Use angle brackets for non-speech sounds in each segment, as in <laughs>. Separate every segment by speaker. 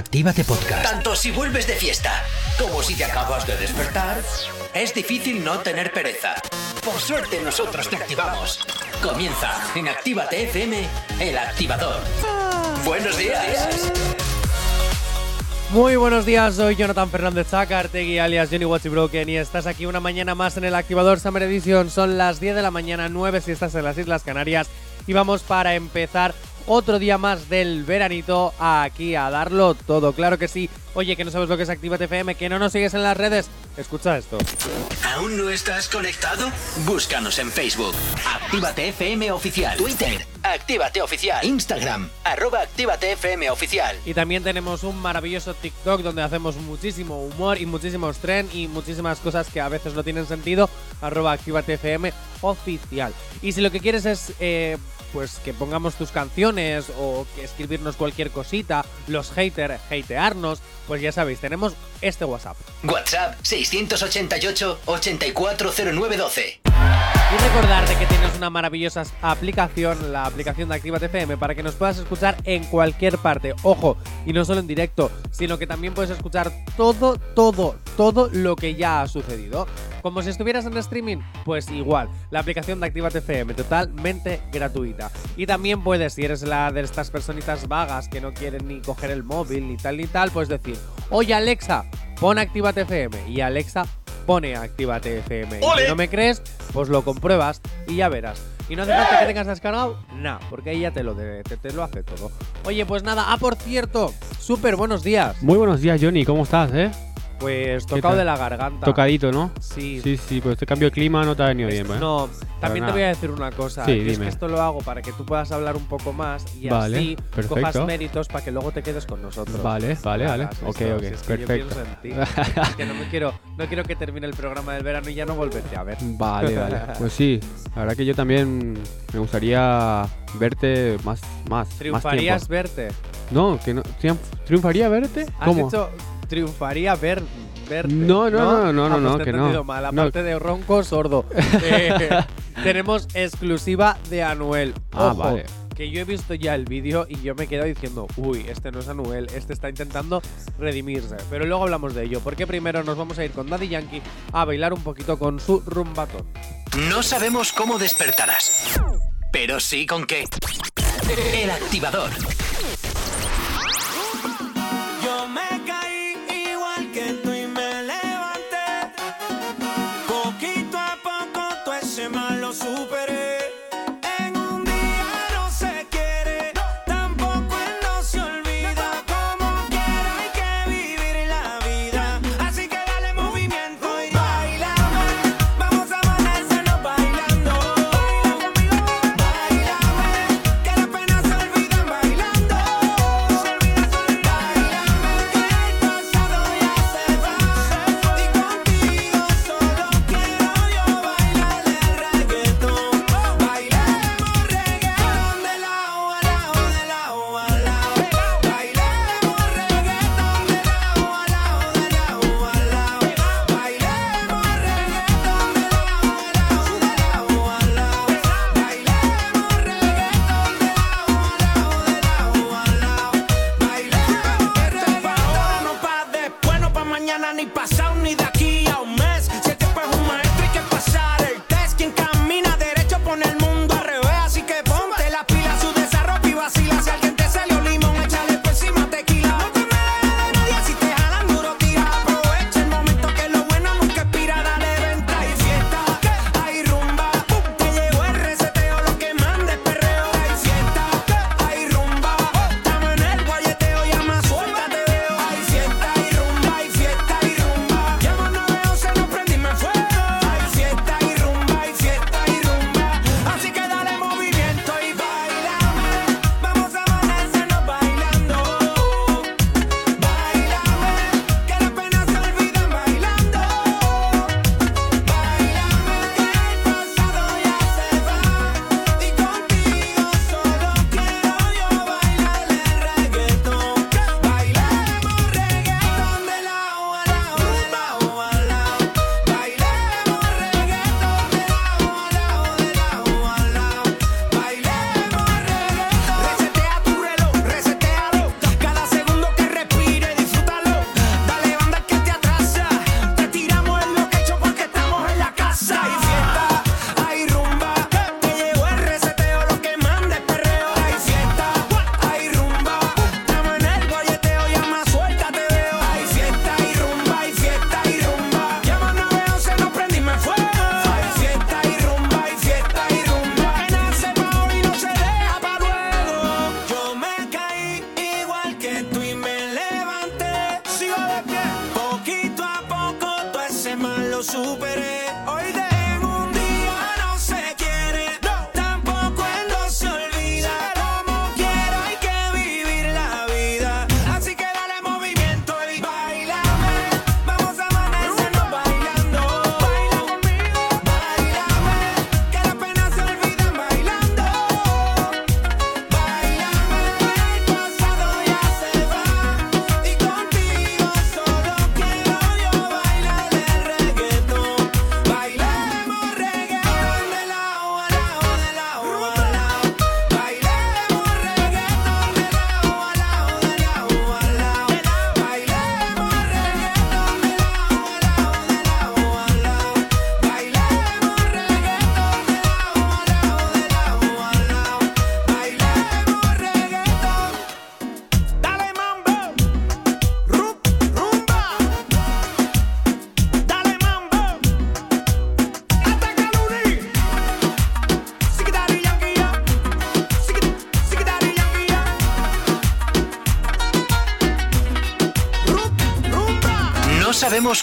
Speaker 1: Actívate Podcast.
Speaker 2: Tanto si vuelves de fiesta como si te acabas de despertar, es difícil no tener pereza. Por suerte nosotros te activamos. Comienza en Actívate FM, el activador. Buenos días.
Speaker 3: Muy buenos días, soy Jonathan Fernández Zacartegui, alias Johnny Watchy Broken, y estás aquí una mañana más en el Activador Summer Edition. Son las 10 de la mañana, 9 si estás en las Islas Canarias, y vamos para empezar otro día más del veranito aquí a darlo todo. Claro que sí. Oye, que no sabes lo que es Actívate FM, que no nos sigues en las redes. Escucha esto.
Speaker 2: ¿Aún no estás conectado? Búscanos en Facebook. Actívate FM Oficial. Twitter. Actívate Oficial. Instagram. Arroba Actívate FM Oficial.
Speaker 3: Y también tenemos un maravilloso TikTok donde hacemos muchísimo humor y muchísimos trends y muchísimas cosas que a veces no tienen sentido. Arroba Actívate FM Oficial. Y si lo que quieres es... Eh, pues que pongamos tus canciones o que escribirnos cualquier cosita, los haters, hatearnos, pues ya sabéis, tenemos este WhatsApp.
Speaker 2: WhatsApp 688 840912.
Speaker 3: Y recordarte que tienes una maravillosa aplicación, la aplicación de Activa FM, para que nos puedas escuchar en cualquier parte. Ojo, y no solo en directo, sino que también puedes escuchar todo, todo, todo lo que ya ha sucedido. Como si estuvieras en streaming, pues igual. La aplicación de Activa FM, totalmente gratuita. Y también puedes, si eres la de estas personitas vagas que no quieren ni coger el móvil ni tal ni tal, pues decir, oye Alexa, pon Activa FM. Y Alexa pone Actívate FM. Y si no me crees, pues lo compruebas y ya verás. Y no hace falta que tengas descargado, nada, porque ella te lo, te, te, lo hace todo. Oye, pues nada, ah, por cierto, súper buenos días.
Speaker 4: Muy buenos días, Johnny, ¿cómo estás, eh?
Speaker 3: Pues tocado de la garganta.
Speaker 4: Tocadito, ¿no?
Speaker 3: Sí.
Speaker 4: Sí, sí, pues este cambio de clima no te ha venido bien, ¿eh?
Speaker 3: No, también te voy a decir una cosa.
Speaker 4: Sí,
Speaker 3: y es
Speaker 4: dime.
Speaker 3: que esto lo hago para que tú puedas hablar un poco más y
Speaker 4: Vale,
Speaker 3: así
Speaker 4: perfecto.
Speaker 3: cojas méritos para que luego te quedes con nosotros.
Speaker 4: Vale, vale, vale. Ok,
Speaker 3: esto,
Speaker 4: ok,
Speaker 3: si es que yo
Speaker 4: perfecto.
Speaker 3: pienso en ti. Es que no me quiero, no quiero que termine el programa del verano y ya no volverte a ver.
Speaker 4: Vale, vale. Pues sí, la verdad que yo también me gustaría verte más, más,
Speaker 3: ¿Triunfarías verte?
Speaker 4: No, que no. triunf- ¿Triunfaría verte?
Speaker 3: ¿Has
Speaker 4: ¿Cómo?
Speaker 3: Triunfaría ver, verte?
Speaker 4: No, no, no, no,
Speaker 3: Ah,
Speaker 4: no,
Speaker 3: pues
Speaker 4: no,
Speaker 3: he
Speaker 4: que no.
Speaker 3: mal.
Speaker 4: No.
Speaker 3: Aparte de ronco, sordo. <laughs> Eh, tenemos exclusiva de Anuel.
Speaker 4: Ah, vale.
Speaker 3: Que yo he visto ya el vídeo y yo me he quedado diciendo, uy, este no es Anuel, este está intentando redimirse. Pero luego hablamos de ello, porque primero nos vamos a ir con Daddy Yankee a bailar un poquito con su rumbatón.
Speaker 2: No sabemos cómo despertarás, pero sí con qué. El activador.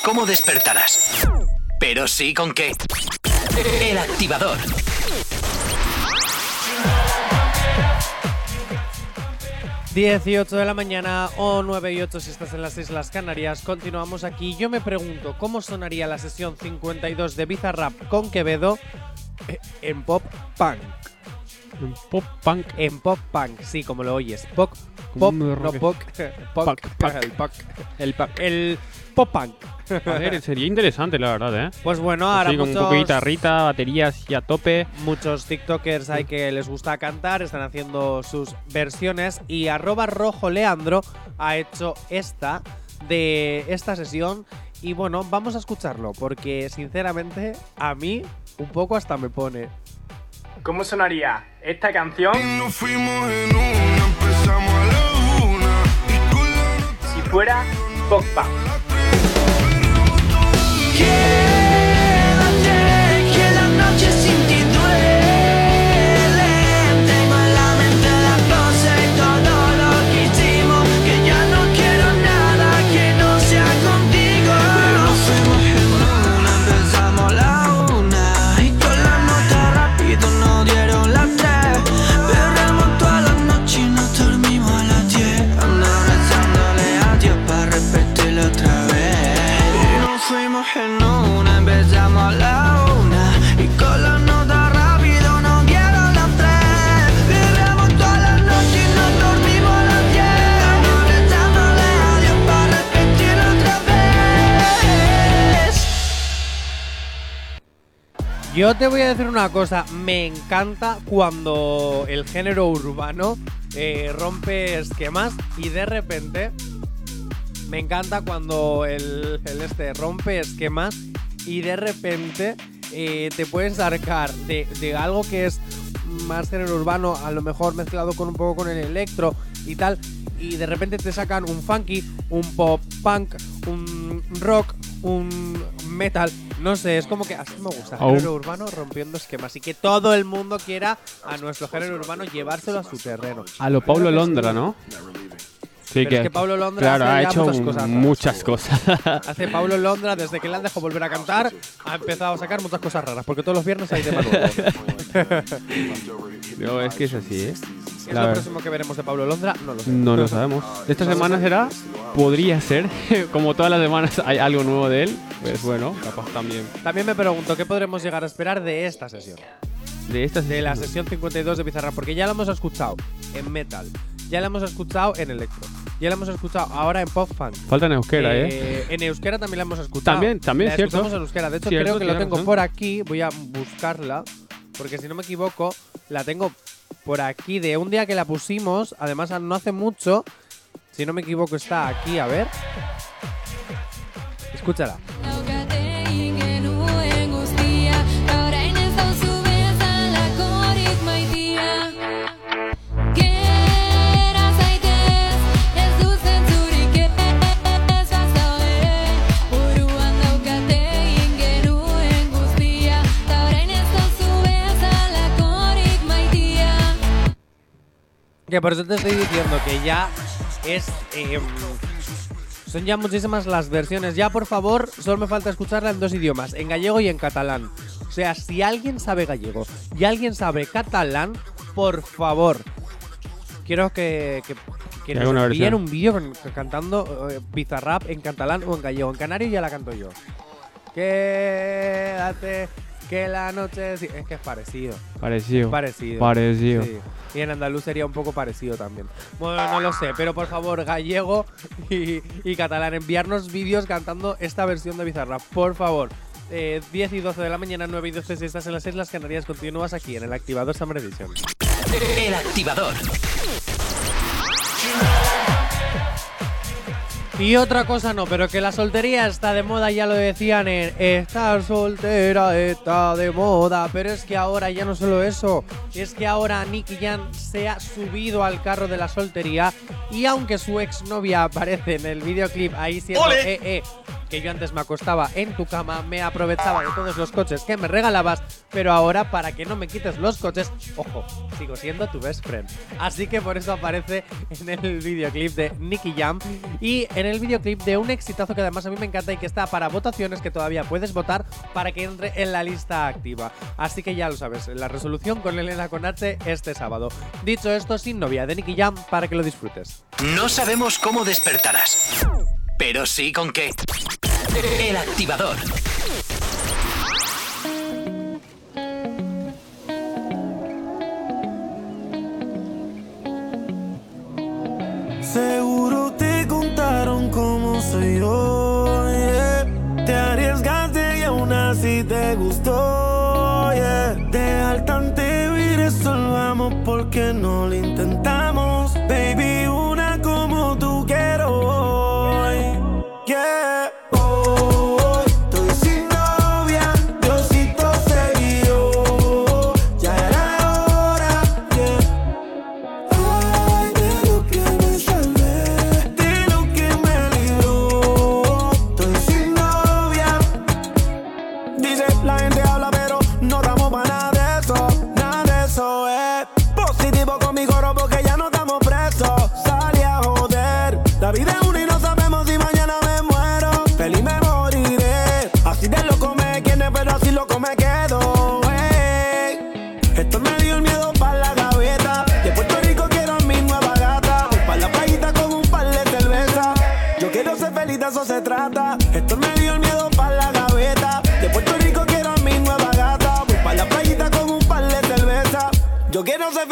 Speaker 2: Cómo despertarás, pero sí con qué. El activador.
Speaker 3: 18 de la mañana o 9 y 8 si estás en las Islas Canarias. Continuamos aquí. Yo me pregunto cómo sonaría la sesión 52 de Bizarrap con Quevedo eh, en pop punk.
Speaker 4: Un pop punk.
Speaker 3: En pop punk, sí, como lo oyes. Pop, pop, no
Speaker 4: rock-
Speaker 3: pop, <laughs> pop,
Speaker 4: punk.
Speaker 3: el punk.
Speaker 4: El punk.
Speaker 3: El pop punk.
Speaker 4: A ver, sería interesante, la verdad, ¿eh?
Speaker 3: Pues bueno, ahora
Speaker 4: Así, con un poco de guitarrita, baterías y a tope.
Speaker 3: muchos TikTokers hay que les gusta cantar, están haciendo sus versiones y arroba rojo Leandro ha hecho esta de esta sesión y bueno, vamos a escucharlo porque sinceramente a mí un poco hasta me pone.
Speaker 5: ¿Cómo sonaría esta canción si fuera pop punk?
Speaker 6: Quédate,
Speaker 3: Yo te voy a decir una cosa, me encanta cuando el género urbano eh, rompe esquemas y de repente me encanta cuando el, este rompe esquemas y de repente eh, te puedes sacar de, de algo que es más género urbano, a lo mejor mezclado con un poco con el electro y tal, y de repente te sacan un funky, un pop punk, un rock, un metal, no sé, es como que así me gusta,
Speaker 4: Aún-
Speaker 3: género urbano rompiendo esquemas y que todo el mundo quiera a nuestro género urbano llevárselo a su terreno.
Speaker 4: A lo Pablo Londra, ¿no? Sí,
Speaker 3: Pero es que Pablo Londra
Speaker 4: claro,
Speaker 3: hace
Speaker 4: ha hecho
Speaker 3: muchas cosas raras.
Speaker 4: muchas cosas. <laughs>
Speaker 3: Hace Pablo Londra, desde que le han dejado volver a cantar, ha empezado a sacar muchas cosas raras, porque todos los viernes hay tema nuevo.
Speaker 4: no, es que es así, ¿eh?
Speaker 3: ¿Qué es lo próximo que veremos de Pablo Londra? No lo sé.
Speaker 4: No lo sabemos. Esta semana será, podría ser, <laughs> como todas las semanas hay algo nuevo de él, pues bueno, capaz también.
Speaker 3: También me pregunto qué podremos llegar a esperar de esta sesión.
Speaker 4: De estas
Speaker 3: De la sesión 52 de Bizarrap, porque ya la hemos escuchado en metal, ya la hemos escuchado en electro, ya la hemos escuchado ahora en pop funk.
Speaker 4: Falta en euskera, ¿eh?
Speaker 3: Eh, En euskera también la hemos escuchado.
Speaker 4: También, también,
Speaker 3: la
Speaker 4: cierto.
Speaker 3: escuchamos en euskera. De hecho,
Speaker 4: Cierto,
Speaker 3: creo que lo tengo
Speaker 4: razón.
Speaker 3: por aquí. Voy a buscarla. Porque si no me equivoco, la tengo por aquí de un día que la pusimos. Además, no hace mucho. Si no me equivoco, está aquí. A ver. Escúchala. Que por eso te estoy diciendo que ya es. em, son ya muchísimas las versiones. Ya, por favor, solo me falta escucharla en dos idiomas, en gallego y en catalán. O sea, si alguien sabe gallego y alguien sabe catalán, por favor, quiero que, que, que nos envíen un vídeo cantando eh, Bizarrap en catalán o en gallego. En canario ya la canto yo. Quédate, que la noche... Es que es parecido.
Speaker 4: Parecido.
Speaker 3: Parecido.
Speaker 4: Parecido.
Speaker 3: Sí. Y en andaluz sería un poco parecido también. Bueno, no lo sé, pero por favor, gallego <laughs> y, y catalán, enviarnos vídeos cantando esta versión de Bizarrap, por favor. Eh, 10 y 12 de la mañana, 9 y 12 si estás en las Islas Canarias, continúas aquí en el activador Summer Edition.
Speaker 2: El activador.
Speaker 3: Y otra cosa no, pero que la soltería está de moda, ya lo decían en Estar soltera está de moda. Pero es que ahora ya no solo eso, es que ahora Nicky Jan se ha subido al carro de la soltería y aunque su exnovia aparece en el videoclip ahí siendo eh, eh, que yo antes me acostaba en tu cama, me aprovechaba de todos los coches que me regalabas, pero ahora para que no me quites los coches, ojo, sigo siendo tu best friend. Así que por eso aparece en el videoclip de Nicky Jam y en el videoclip de un exitazo que además a mí me encanta y que está para votaciones que todavía puedes votar para que entre en la lista activa. Así que ya lo sabes, la resolución con Elena con H este sábado. Dicho esto, sin novia de Nicky Jam para que lo disfrutes.
Speaker 2: No sabemos cómo despertarás, pero sí con qué. El activador.
Speaker 7: Seguro te contaron cómo soy yo. yeah. Te arriesgaste y aún así te gustó. yeah. Dejar y resolvamos porque no lo intentamos.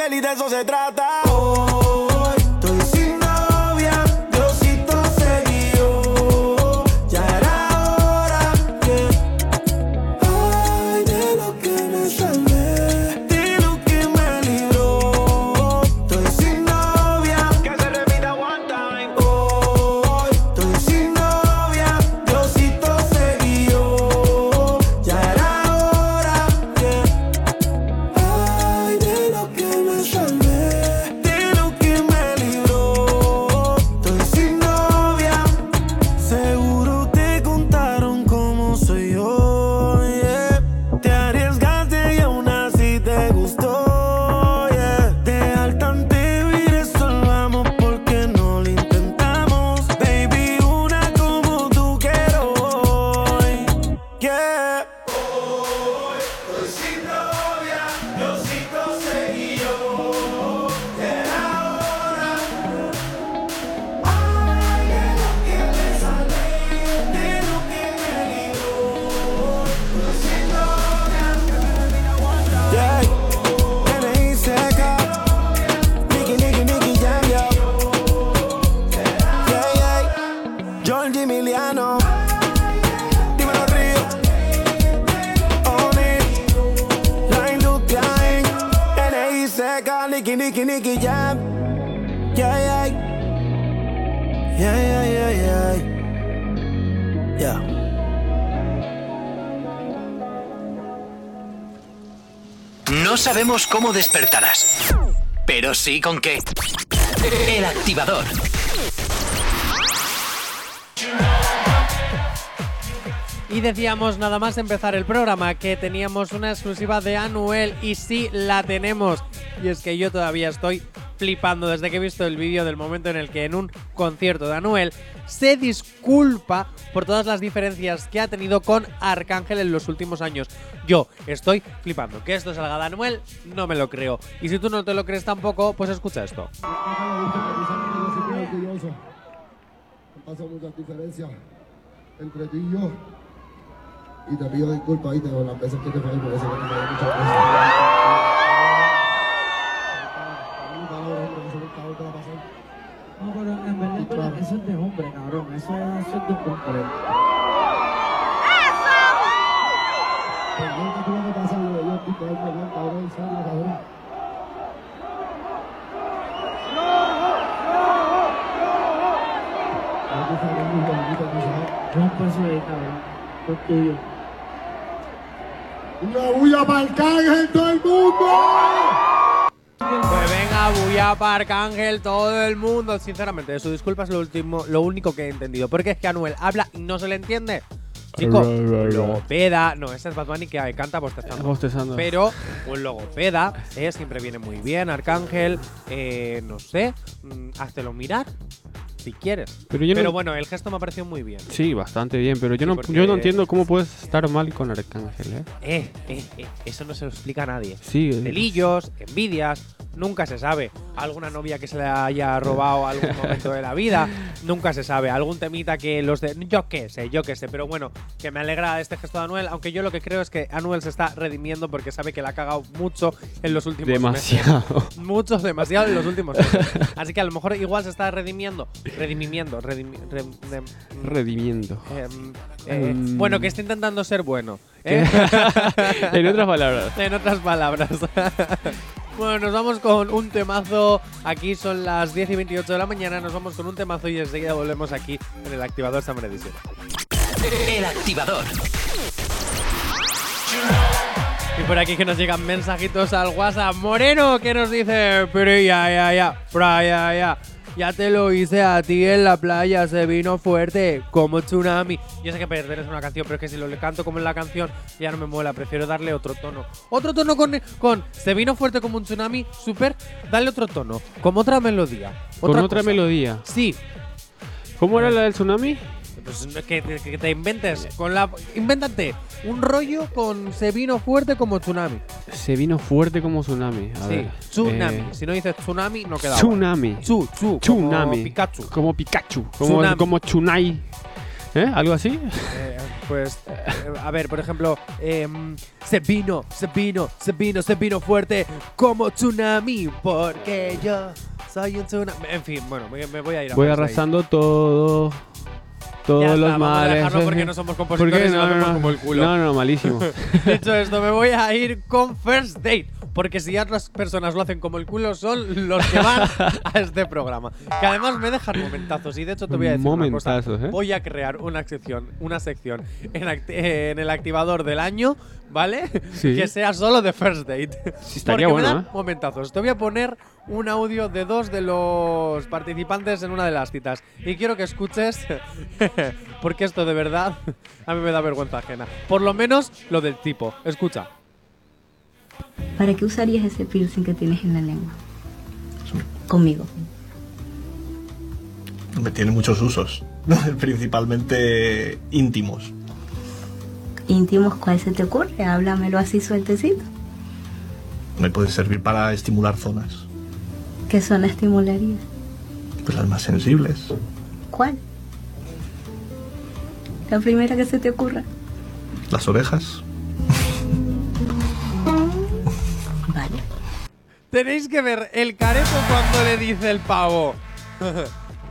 Speaker 7: Feliz, de eso se trata.
Speaker 2: Sabemos cómo despertarás, pero sí con qué. El activador.
Speaker 3: Y decíamos nada más empezar el programa que teníamos una exclusiva de Anuel y sí la tenemos. Y es que yo todavía estoy flipando desde que he visto el vídeo del momento en el que en un concierto de Anuel se disculpa por todas las diferencias que ha tenido con Arcángel en los últimos años. Yo estoy flipando. Que esto salga de Anuel, no me lo creo. Y si tú no te lo crees tampoco, pues escucha esto.
Speaker 8: pasado muchas diferencias entre tú y yo. Y te pido disculpas ahí por las veces que te fallé, porque sé que te fallé muchas veces.
Speaker 9: Eso es de hombre, cabrón. Eso, eso es de hombre.
Speaker 8: Que tuve que pasar lo de yo, que cabrón, cabrón.
Speaker 9: Rompe eso ahí, cabrón. Eso tuyo.
Speaker 8: Una bulla para Arcángel, todo el mundo.
Speaker 3: Pues bulla, bulla para Arcángel, todo el mundo. Sinceramente, de su disculpa es lo, último, lo único que he entendido. Porque es que Anuel habla y no se le entiende. Chico, logopeda. No, ese es Bad Bunny que canta bostezando.
Speaker 4: Bostezando.
Speaker 3: Pero un logopeda eh, siempre viene muy bien. Arcángel, eh, no sé, mm, háztelo mirar si quieres.
Speaker 4: Pero yo no-
Speaker 3: bueno, el gesto me ha parecido muy bien.
Speaker 4: Sí, bastante bien, pero yo,
Speaker 3: Sí,
Speaker 4: no, yo no entiendo cómo puedes estar mal con Arcángel, ¿eh?
Speaker 3: Eh, eh, eh, eso no se lo explica a nadie.
Speaker 4: Sí, eh,
Speaker 3: Celillos, envidias, nunca se sabe. Alguna novia que se le haya robado algún <laughs> momento de la vida, nunca se sabe. Algún temita que los de. Yo qué sé, yo qué sé. Pero bueno, que me alegra este gesto de Anuel, aunque yo lo que creo es que Anuel se está redimiendo porque sabe que la ha cagado mucho en los últimos
Speaker 4: demasiado.
Speaker 3: meses. Mucho, demasiado en los últimos meses. <laughs> Así que a lo mejor igual se está redimiendo. Redimimiendo. redimi- rem- rem-
Speaker 4: Redimiendo.
Speaker 3: em, eh,
Speaker 4: Mm.
Speaker 3: bueno, que está intentando ser bueno. <laughs> ¿eh? <laughs>
Speaker 4: en otras palabras. <laughs>
Speaker 3: En otras palabras. bueno, nos vamos con un temazo. Aquí son las 10 y 28 de la mañana. Nos vamos con un temazo y enseguida volvemos aquí en el activador Summer Edition.
Speaker 2: El activador.
Speaker 3: Y por aquí que nos llegan mensajitos al WhatsApp. Moreno, que nos dice, pero ya, ya, ya, ya, ya. Ya te lo hice a ti en la playa, se vino fuerte, como tsunami. Yo sé que perder una canción, pero es que si lo le canto como en la canción, ya no me mola. Prefiero darle otro tono. Otro tono con, con se vino fuerte como un tsunami, súper. Dale otro tono, como otra melodía.
Speaker 4: Con otra melodía.
Speaker 3: Sí,
Speaker 4: ¿Cómo era la del tsunami?
Speaker 3: Pues que, que- te inventes. Con la, invéntate un rollo con se vino fuerte como tsunami.
Speaker 4: Se vino fuerte como tsunami. A
Speaker 3: Sí,
Speaker 4: ver,
Speaker 3: tsunami.
Speaker 4: eh,
Speaker 3: si no dices tsunami, no queda
Speaker 4: tsunami.
Speaker 3: Chu, chu,
Speaker 4: Tsunami.
Speaker 3: como Pikachu.
Speaker 4: Como Pikachu. Como,
Speaker 3: Tsunami.
Speaker 4: como Chunai. ¿Eh? ¿Algo así?
Speaker 3: Eh, pues, eh, a ver, por ejemplo, em, se vino, se vino, se vino, se vino fuerte como tsunami, porque yo soy un tsunami. En fin, bueno, me, me voy a ir a
Speaker 4: Voy
Speaker 3: ahí.
Speaker 4: arrasando todo. Todos
Speaker 3: Ya está,
Speaker 4: los
Speaker 3: vamos a dejarlo porque no somos
Speaker 4: ¿Por
Speaker 3: compositores
Speaker 4: qué?
Speaker 3: y lo
Speaker 4: No,
Speaker 3: hacemos
Speaker 4: no,
Speaker 3: como el culo.
Speaker 4: No, no, malísimo. <laughs>
Speaker 3: Dicho esto, me voy a ir con First Date. Porque si otras personas lo hacen como el culo, son los que van a este programa. Que además me dejan momentazos. Y de hecho te voy a decir una cosa.
Speaker 4: Momentazos, ¿eh?
Speaker 3: Voy a crear una sección, una sección en, el activador del año, ¿vale?
Speaker 4: Sí.
Speaker 3: Que sea solo de First Date.
Speaker 4: Sí, estaría
Speaker 3: Porque me
Speaker 4: bueno,
Speaker 3: dan
Speaker 4: ¿eh?
Speaker 3: momentazos. Te voy a poner un audio de dos de los participantes en una de las citas. Y quiero que escuches, <laughs> porque esto de verdad a mí me da vergüenza ajena. Por lo menos lo del tipo. Escucha.
Speaker 10: ¿Para qué usarías ese piercing que tienes en la lengua? Conmigo.
Speaker 5: Me tiene muchos usos, <laughs> principalmente íntimos.
Speaker 10: Íntimos, ¿cuál se te ocurre? Háblamelo así sueltecito.
Speaker 5: Me puede servir para estimular zonas,
Speaker 10: ¿Qué zona estimularía?
Speaker 5: pues las más sensibles.
Speaker 10: ¿Cuál? La primera que se te ocurra.
Speaker 5: Las orejas.
Speaker 10: Vale.
Speaker 3: Tenéis que ver el careto cuando le dice el pavo.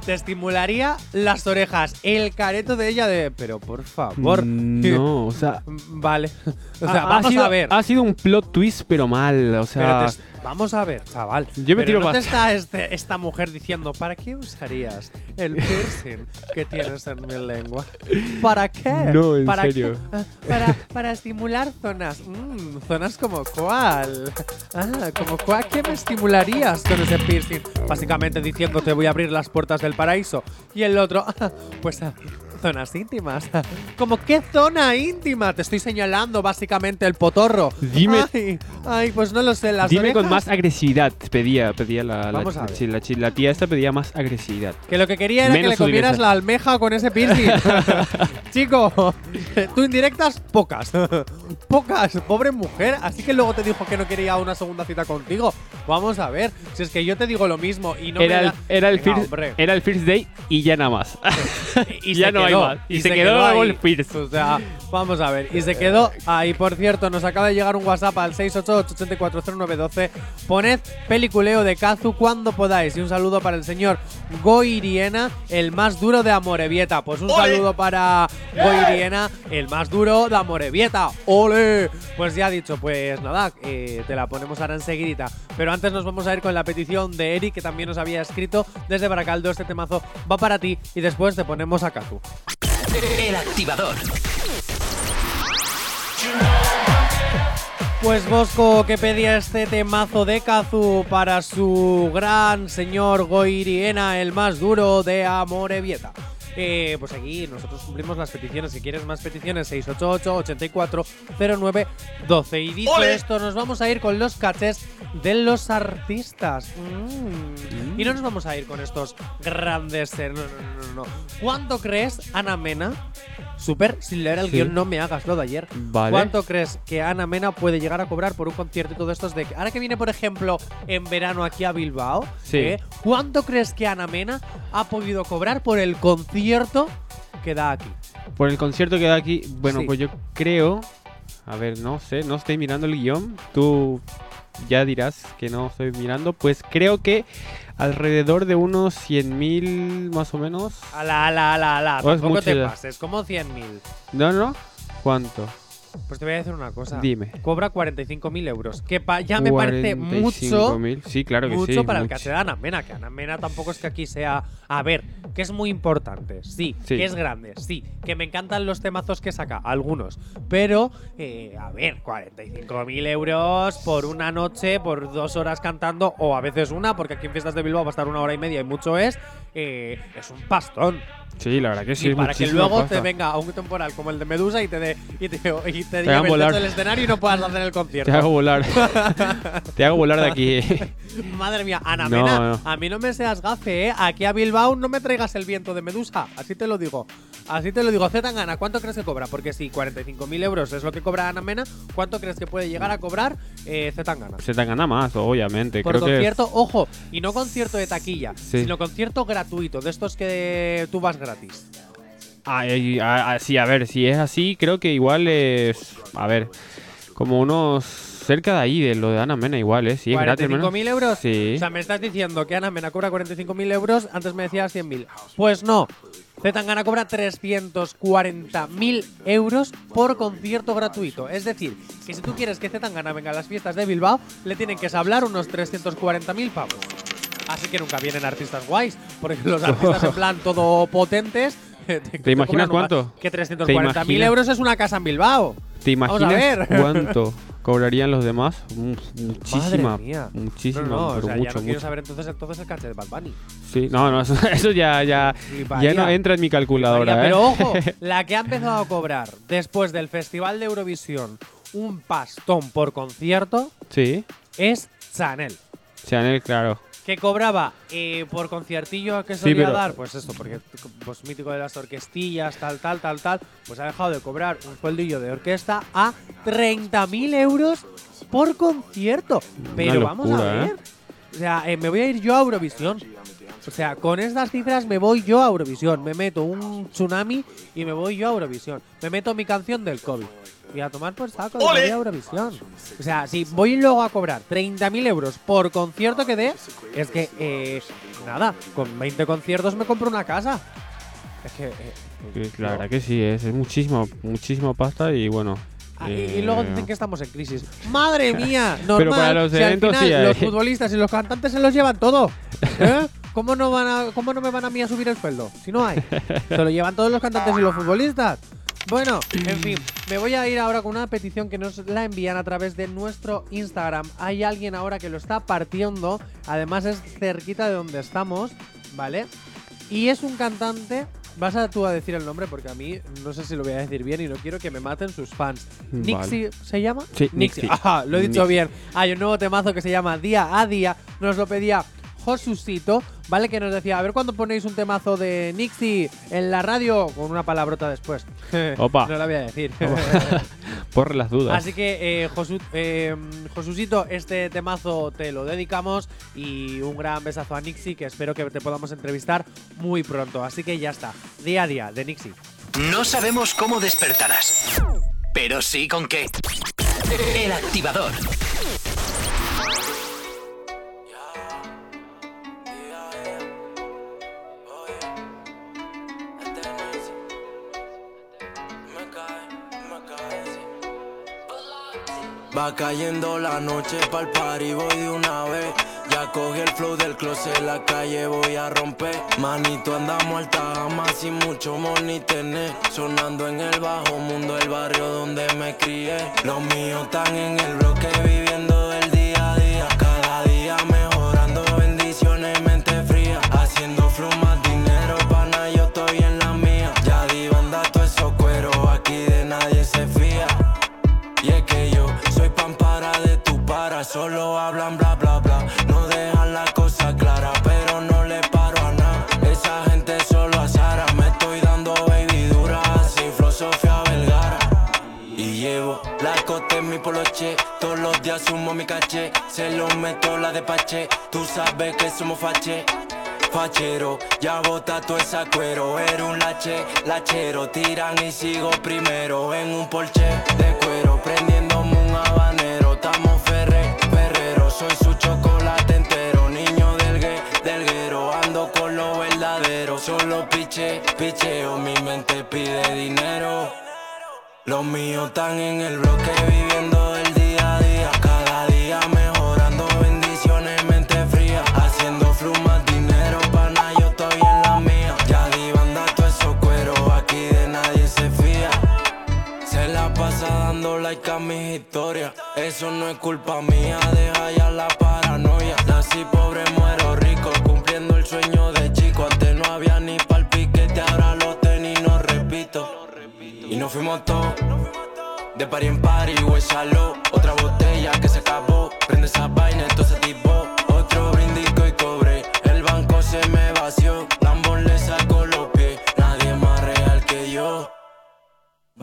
Speaker 3: Te estimularía las orejas. El careto de ella de. Pero por favor.
Speaker 4: No, o sea.
Speaker 3: Vale. O sea,
Speaker 4: ha- ha
Speaker 3: vamos
Speaker 4: sido-
Speaker 3: a ver.
Speaker 4: Ha sido un plot twist, pero mal. O sea.
Speaker 3: Pero te- vamos a ver, chaval.
Speaker 4: Yo me tiro
Speaker 3: ¿no te
Speaker 4: bast-
Speaker 3: está este- esta mujer diciendo, ¿para qué usarías el <laughs> piercing que tienes en mi lengua? <laughs> ¿Para qué?
Speaker 4: No, en
Speaker 3: ¿Para
Speaker 4: serio.
Speaker 3: qué? Ah, Para, para estimular zonas. Mm, zonas como cuál. Ah, como cuál. ¿Qué me estimularías con ese piercing? Básicamente diciendo, te voy a abrir las puertas del paraíso. Y el otro, <laughs> ah, pues ah, zonas íntimas. <laughs> ¿Como qué zona íntima? Te estoy señalando básicamente el potorro.
Speaker 4: Dime-
Speaker 3: Ay, ay, pues no lo sé. Las
Speaker 4: Dime con
Speaker 3: orejas-
Speaker 4: más agresividad. Pedía, pedía la, la,
Speaker 3: Vamos a ver.
Speaker 4: sí, la la tía esta pedía más agresividad.
Speaker 3: Que lo que quería era
Speaker 4: Menos
Speaker 3: que le comieras la almeja con ese piercing. <laughs> Chico, tú indirectas, pocas. pocas, pobre mujer. Así que luego te dijo que no quería una segunda cita contigo. Vamos a ver. Si es que yo te digo lo mismo y no
Speaker 4: era,
Speaker 3: me
Speaker 4: el,
Speaker 3: da-
Speaker 4: era, el
Speaker 3: Venga,
Speaker 4: first, era el first day y ya nada más. <laughs>
Speaker 3: Y
Speaker 4: ya
Speaker 3: se
Speaker 4: no hay
Speaker 3: quedó.
Speaker 4: Y, se, quedó.
Speaker 3: O sea, vamos a ver. Y se quedó ahí. Por cierto, nos acaba de llegar un WhatsApp al 688-840912. Poned peliculeo de Kazu cuando podáis. Y un saludo para el señor Goiriena, el más duro de Amorebieta. Pues un saludo para Goiriena, el más duro de Amorebieta. ¡Ole! Pues ya dicho, pues nada, eh, te la ponemos ahora enseguidita. Pero antes nos vamos a ir con la petición de Eric, que también nos había escrito desde Baracaldo. Este temazo va para ti. Y después te ponemos a Kazu.
Speaker 2: El activador.
Speaker 3: Pues Bosco que pedía este temazo de Kazu para su gran señor Goiriena, el más duro de Amorebieta. Eh, pues aquí nosotros cumplimos las peticiones. Si quieres más peticiones, 688-8409-12. Y dicho
Speaker 5: ¡Ole!
Speaker 3: esto, nos vamos a ir con los cachés de los artistas. Mm. Y no nos vamos a ir con estos grandes. eh, No, no, no, no, no. ¿Cuánto crees, Ana Mena? Super, sin leer el
Speaker 4: Sí.
Speaker 3: guion, no me hagas lo de ayer.
Speaker 4: Vale.
Speaker 3: ¿Cuánto crees que Ana Mena puede llegar a cobrar por un concierto y todo esto? De ahora que viene, por ejemplo, en verano aquí a Bilbao,
Speaker 4: Sí.
Speaker 3: ¿eh? ¿cuánto crees que Ana Mena ha podido cobrar por el concierto que da aquí?
Speaker 4: Por el concierto que da aquí, bueno,
Speaker 3: Sí.
Speaker 4: pues yo creo. A ver, no sé, no estoy mirando el guion. Tú ya dirás que no estoy mirando. Pues creo que alrededor de unos 100.000 más o menos.
Speaker 3: Ala, ala, ala, ala.
Speaker 4: Oh,
Speaker 3: Tampoco te pases, como 100.000.
Speaker 4: No, no. ¿Cuánto?
Speaker 3: Pues te voy a decir una cosa.
Speaker 4: Dime.
Speaker 3: Cobra 45.000 euros. Que ya me parece mucho.
Speaker 4: 45.000. Sí, claro que
Speaker 3: mucho
Speaker 4: sí.
Speaker 3: para el caché de Ana Mena, que Ana Mena tampoco es que aquí sea. A ver, que es muy importante, sí,
Speaker 4: Sí.
Speaker 3: que es grande, sí, que me encantan los temazos que saca, algunos. Pero, eh, a ver, 45.000 euros por una noche, por dos horas cantando, o a veces una, porque aquí en Fiestas de Bilbao va a estar una hora y media y mucho es, eh, es un pastón.
Speaker 4: Sí, la verdad que sí.
Speaker 3: y para que luego
Speaker 4: pasta.
Speaker 3: te venga a un temporal como el de Medusa y te dé y te, y te,
Speaker 4: hagan
Speaker 3: el
Speaker 4: volar.
Speaker 3: del escenario y no puedas hacer el concierto.
Speaker 4: Te hago volar. <laughs> te hago volar de aquí. <laughs>
Speaker 3: Madre mía, Ana
Speaker 4: No,
Speaker 3: Mena,
Speaker 4: no.
Speaker 3: a mí no me seas gafe, ¿eh? Aquí a Bilbao no me traigas el viento de Medusa. Así te lo digo. Así te lo digo. Zetangana, ¿cuánto crees que cobra? Porque si 45.000 euros es lo que cobra Ana Mena, ¿cuánto crees que puede llegar a cobrar eh, Zetangana?
Speaker 4: Se te gana más, obviamente.
Speaker 3: Por
Speaker 4: Creo que.
Speaker 3: concierto, ojo, y no concierto de taquilla,
Speaker 4: Sí.
Speaker 3: sino concierto gratuito, de estos que tú vas gratis.
Speaker 4: Ay, a- a- sí, a ver, si es así, creo que igual es. A ver, como unos. Cerca de ahí, de lo de Ana Mena, igual, ¿eh? Sí, es gratis.
Speaker 3: ¿45.000 euros?
Speaker 4: Sí.
Speaker 3: O sea, me estás diciendo que Ana Mena cobra 45.000 euros, antes me decías 100.000. Pues no. Zetangana cobra 340.000 euros por concierto gratuito. Es decir, que si tú quieres que Zetangana venga a las fiestas de Bilbao, le tienen que sablar unos 340.000 pavos. Así que nunca vienen artistas guays, porque los artistas en plan todo potentes. <laughs> ¿Te,
Speaker 4: imaginas cuánto?
Speaker 3: Que
Speaker 4: ¿Te
Speaker 3: 340.000
Speaker 4: imaginas?
Speaker 3: euros es una casa en Bilbao.
Speaker 4: ¿Te
Speaker 3: Vamos a
Speaker 4: imaginas
Speaker 3: ver. <laughs>
Speaker 4: cuánto cobrarían los demás? Uf, muchísima.
Speaker 3: Madre mía.
Speaker 4: Muchísima,
Speaker 3: No, no, o
Speaker 4: pero
Speaker 3: sea,
Speaker 4: mucho,
Speaker 3: ya no quiero saber entonces, entonces el caché de Bad Bunny.
Speaker 4: Sí, no, no, eso, <laughs> eso ya, ya, ya no entra en mi calculadora, ¿eh?
Speaker 3: Pero ojo, la que ha empezado a cobrar después del Festival de Eurovisión un pastón por concierto
Speaker 4: sí,
Speaker 3: es Chanel.
Speaker 4: Chanel, claro.
Speaker 3: Que cobraba eh, por conciertillo que
Speaker 4: Sí,
Speaker 3: solía
Speaker 4: pero-
Speaker 3: dar, pues esto, porque pues mítico de las orquestillas, tal, tal, tal, tal, pues ha dejado de cobrar un sueldillo de orquesta a 30.000 euros por concierto. Pero vamos a
Speaker 4: locura, ¿eh?
Speaker 3: ver. O sea, eh, me voy a ir yo a Eurovisión. O sea, con estas cifras me voy yo a Eurovisión. Me meto un tsunami y me voy yo a Eurovisión. Me meto mi canción del COVID. Y a tomar por saco de
Speaker 5: ¡Ole!
Speaker 3: Eurovisión. O sea, si voy luego a cobrar 30.000 euros por concierto que dé, es que, eh, nada, con 20 conciertos me compro una casa. Es que. eh,
Speaker 4: La verdad que sí, es, es muchísimo, muchísimo pasta y bueno.
Speaker 3: Ah, y- Y luego
Speaker 4: eh,
Speaker 3: dicen que estamos en crisis. ¡Madre mía! Normal, <laughs>
Speaker 4: Pero para los
Speaker 3: si al
Speaker 4: eventos
Speaker 3: final
Speaker 4: sí hay.
Speaker 3: Los futbolistas y los cantantes se los llevan todo. ¿Eh? <laughs> ¿Cómo, no van a, ¿Cómo no me van a mí a subir el sueldo? Si no hay. Se lo llevan todos los cantantes y los futbolistas. Bueno, en fin, me voy a ir ahora con una petición que nos la envían a través de nuestro Instagram. Hay alguien ahora que lo está partiendo, además es cerquita de donde estamos, ¿vale? Y es un cantante, vas a tú a decir el nombre porque a mí no sé si lo voy a decir bien y no quiero que me maten sus fans.
Speaker 4: Vale.
Speaker 3: Nixie, ¿se llama?
Speaker 4: Sí, Nixie. <laughs>
Speaker 3: Ajá, lo he dicho
Speaker 4: Nixie.
Speaker 3: bien. Hay un nuevo temazo que se llama Día a Día. Nos lo pedía Josusito, ¿vale? Que nos decía, a ver cuándo ponéis un temazo de Nixie en la radio con una palabrota después. <laughs>
Speaker 4: Opa.
Speaker 3: no la voy a decir. <laughs>
Speaker 4: Por las dudas.
Speaker 3: Así que, eh, Josu- eh, Josusito, este temazo te lo dedicamos y un gran besazo a Nixie que espero que te podamos entrevistar muy pronto. Así que ya está, día a día de Nixie.
Speaker 2: No sabemos cómo despertarás, pero sí con qué. El activador.
Speaker 7: Cayendo la noche pa'l party, voy de una vez.
Speaker 11: Ya cogí el flow del closet, la calle voy a romper. Manito, andamos alta gama sin mucho money tener. Sonando en el bajo mundo, el barrio donde me crié. Los míos están en el bloque viviendo todos los días sumo mi caché, se lo meto la de pache, tú sabes que somos fache. Fachero, ya bota todo esa cuero, era un lache, lachero, tiran y sigo primero. En un Porsche de cuero, prendiéndome un habanero, estamos ferre, ferrero, soy su chocolate entero, niño del gue, del guero, ando con lo verdadero, solo piche, picheo, mi mente pide dinero. Los míos están en el bloque viviendo dando like a mis eso no es culpa mía, deja ya la paranoia. Nací pobre, muero rico, cumpliendo el sueño de chico, antes no había ni pa'l piquete, ahora lo tenis, no repito. Y nos fuimos todos de party en party, huésalo Otra botella que se acabó Prende esa vaina, entonces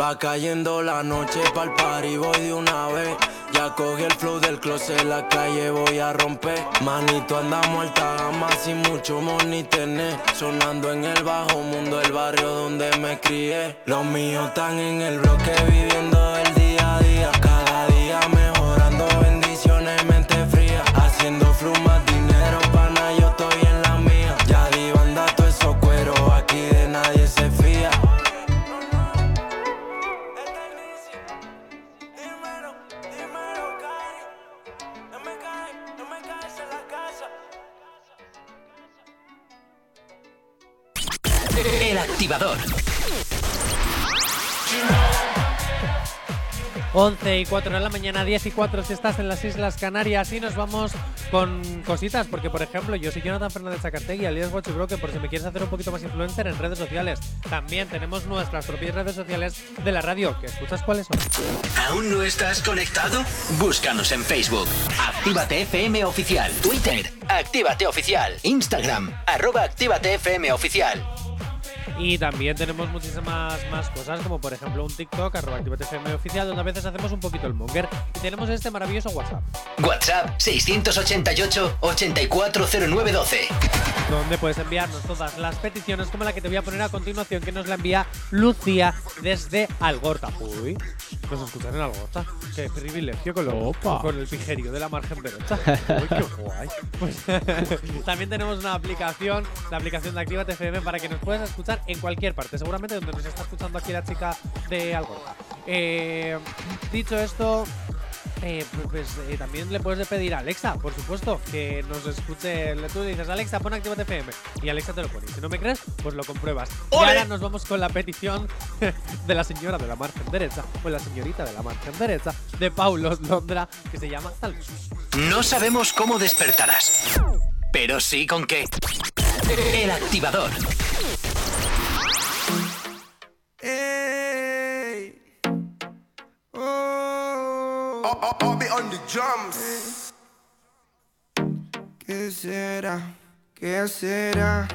Speaker 11: Va cayendo la noche pa'l party, voy de una vez. Ya cogí el flow del closet, la calle voy a romper. Manito, andamos alta gama sin mucho money tener. Sonando en el bajo mundo, el barrio donde me crié. Los míos están en el bloque viviendo el día.
Speaker 12: Activador.
Speaker 3: 11 y 4 de la mañana, 10 y 4 si estás en las Islas Canarias y nos vamos con cositas, porque por ejemplo yo soy Jonathan Fernández Zacartegui, alias Watch Broker, por si me quieres hacer un poquito más influencer en redes sociales. También tenemos nuestras propias redes sociales de la radio, que escuchas cuáles son.
Speaker 12: ¿Aún no estás conectado? Búscanos en Facebook. Actívate FM Oficial. Twitter. Actívate Oficial. Instagram. Arroba Actívate FM Oficial.
Speaker 3: Y también tenemos muchísimas más cosas, como por ejemplo un TikTok, arroba FM oficial, donde a veces hacemos un poquito el monger. Y tenemos este maravilloso WhatsApp,
Speaker 12: WhatsApp 688-840912.
Speaker 3: donde puedes enviarnos todas las peticiones, como la que te voy a poner a continuación, que nos la envía Lucía desde Algorta. Uy, nos escuchan en Algorta. Qué privilegio con, lo- con el pijerío de la margen derecha. <laughs> Uy, qué guay. Pues, <laughs> también tenemos una aplicación, la aplicación de Actívate FM, para que nos puedas escuchar en cualquier parte. Seguramente donde nos está escuchando aquí la chica de Algorta. Eh, dicho esto, eh, pues eh, también le puedes pedir a Alexa, por supuesto, que nos escuche. Le- Tú dices, Alexa, pon Actívate FM. Y Alexa te lo pone. Si no me crees, pues lo compruebas. Y ahora nos vamos con la petición <laughs> de la señora de la margen derecha, o la señorita de la margen derecha, de Paulo Londra, que se llama tal.
Speaker 12: No sabemos cómo despertarás, pero sí con qué. El activador.
Speaker 13: Hey. Oh. I'll be on the drums. ¿Qué será? ¿Qué será?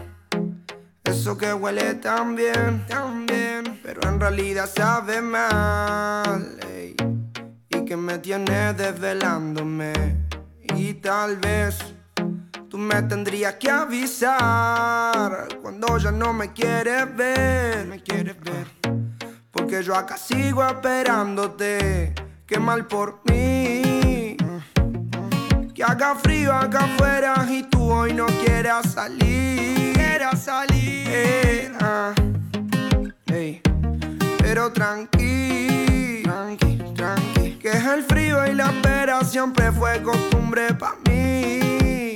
Speaker 13: Eso que huele tan bien, tan bien, pero en realidad sabe mal. ey. Y que me tiene desvelándome. Y tal vez tú me tendrías que avisar cuando ya no me quieres ver. Me quieres ver. Porque yo acá sigo esperándote. Qué mal por mí. Que haga frío acá afuera y tú hoy no quieras salir. Quieras salir. Eh, ah. Pero tranqui, tranqui, tranqui. Que es el frío y la espera siempre fue costumbre para mí.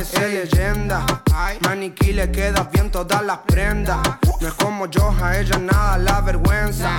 Speaker 13: Parece leyenda. Maniquí le queda bien todas las prendas. No es como yo, a ella nada la vergüenza.